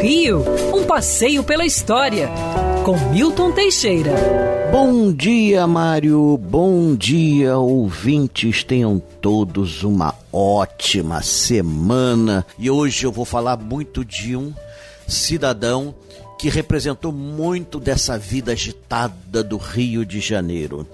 Rio, um passeio pela história, com Milton Teixeira. Bom dia, Mário. Bom dia, ouvintes. Tenham todos uma ótima semana. E hoje eu vou falar muito de um cidadão que representou muito dessa vida agitada do Rio de Janeiro.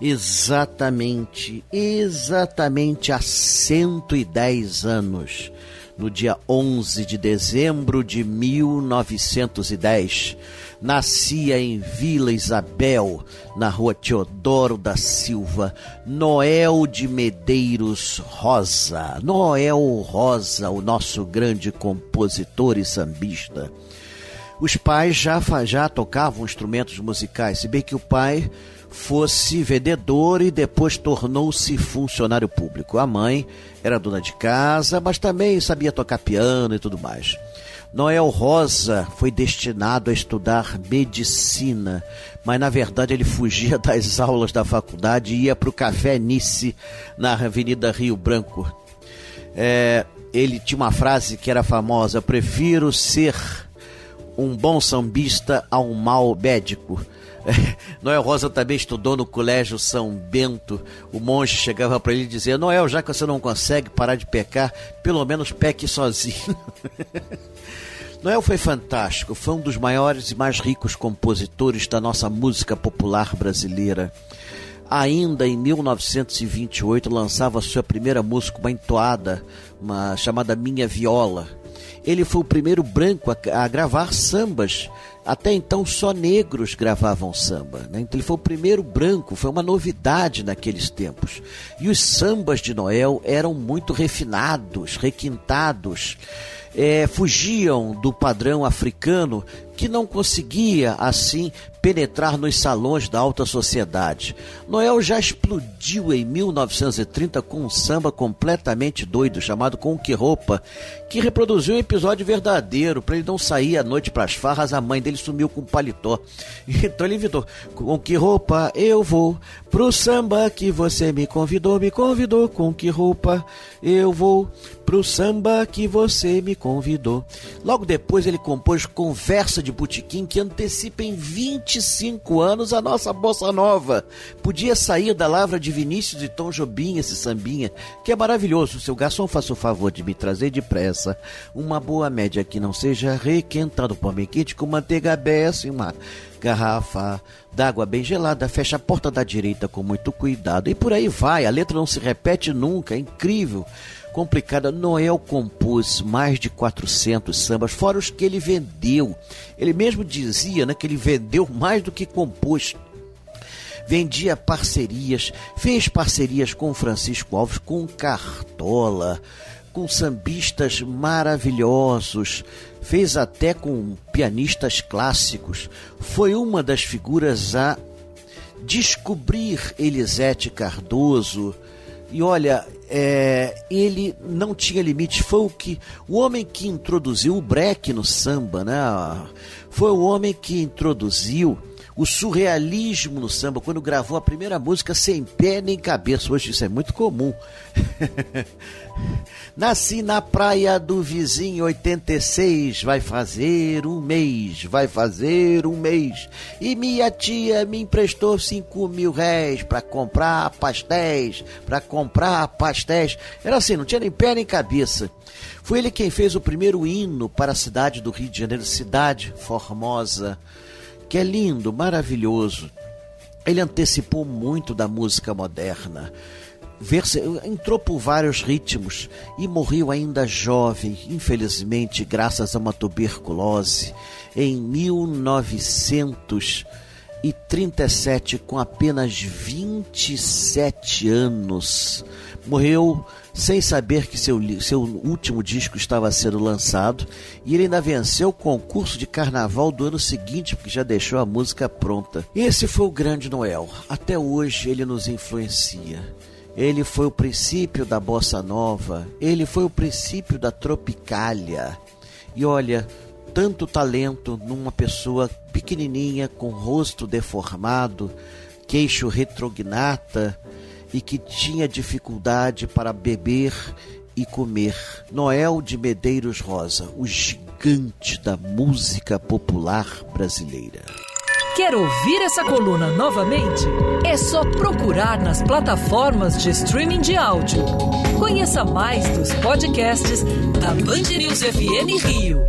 Exatamente, exatamente há 110 anos no dia 11 de dezembro de 1910. Nascia em Vila Isabel, na rua Teodoro da Silva, Noel de Medeiros Rosa. Noel Rosa, o nosso grande compositor e sambista. Os pais já, já tocavam instrumentos musicais, se bem que o pai fosse vendedor e depois tornou-se funcionário público. A mãe era dona de casa, mas também sabia tocar piano e tudo mais. Noel Rosa foi destinado a estudar medicina, mas na verdade ele fugia das aulas da faculdade e ia para o Café Nice, na Avenida Rio Branco. É, ele tinha uma frase que era famosa: Prefiro ser um bom sambista a um mau médico. Noel Rosa também estudou no Colégio São Bento. O monge chegava para ele dizia: Noel, já que você não consegue parar de pecar, pelo menos peque sozinho. Noel foi fantástico, foi um dos maiores e mais ricos compositores da nossa música popular brasileira. Ainda em 1928 lançava sua primeira música, uma entoada, uma chamada Minha Viola. Ele foi o primeiro branco a, a gravar sambas até então só negros gravavam samba. Né? Então ele foi o primeiro branco, foi uma novidade naqueles tempos. E os sambas de Noel eram muito refinados, requintados. É, fugiam do padrão africano que não conseguia, assim, penetrar nos salões da alta sociedade. Noel já explodiu em 1930 com um samba completamente doido chamado Com Que Roupa, que reproduziu um episódio verdadeiro. Para ele não sair à noite para as farras, a mãe dele sumiu com um paletó. Então ele inventou: Com que roupa eu vou pro samba que você me convidou? Me convidou. Com que roupa eu vou pro samba que você me convidou? Logo depois ele compôs Conversa de Botequim que antecipa em 25 anos a nossa bossa nova. Podia sair da lavra de Vinícius e Tom Jobim esse sambinha, que é maravilhoso. Seu garçom, faça o favor de me trazer depressa uma boa média que não seja requentado por bem quente com manteiga beça e uma garrafa d'água bem gelada, fecha a porta da direita com muito cuidado. E por aí vai, a letra não se repete nunca, é incrível complicada. Noel compôs mais de 400 sambas, fora os que ele vendeu. Ele mesmo dizia né, que ele vendeu mais do que compôs. Vendia parcerias, fez parcerias com Francisco Alves, com Cartola, com sambistas maravilhosos, fez até com pianistas clássicos. Foi uma das figuras a descobrir Elisete Cardoso. E olha, é, ele não tinha limite. Foi o que o homem que introduziu o break no samba, né? Foi o homem que introduziu o surrealismo no samba, quando gravou a primeira música sem pé nem cabeça. Hoje isso é muito comum. Nasci na praia do vizinho 86, vai fazer um mês, vai fazer um mês. E minha tia me emprestou cinco mil réis para comprar pastéis, para comprar pastéis. Era assim, não tinha nem pé nem cabeça. Foi ele quem fez o primeiro hino para a cidade do Rio de Janeiro, Cidade Formosa que é lindo, maravilhoso. Ele antecipou muito da música moderna. Entrou por vários ritmos e morreu ainda jovem, infelizmente, graças a uma tuberculose, em 1937, com apenas 27 anos. Morreu sem saber que seu, seu último disco estava sendo lançado e ele ainda venceu o concurso de carnaval do ano seguinte, porque já deixou a música pronta. Esse foi o grande Noel. Até hoje ele nos influencia. Ele foi o princípio da bossa nova, ele foi o princípio da tropicália. E olha, tanto talento numa pessoa pequenininha com rosto deformado, queixo retrognata, e que tinha dificuldade para beber e comer. Noel de Medeiros Rosa, o gigante da música popular brasileira. Quer ouvir essa coluna novamente? É só procurar nas plataformas de streaming de áudio. Conheça mais dos podcasts da Band News FM Rio.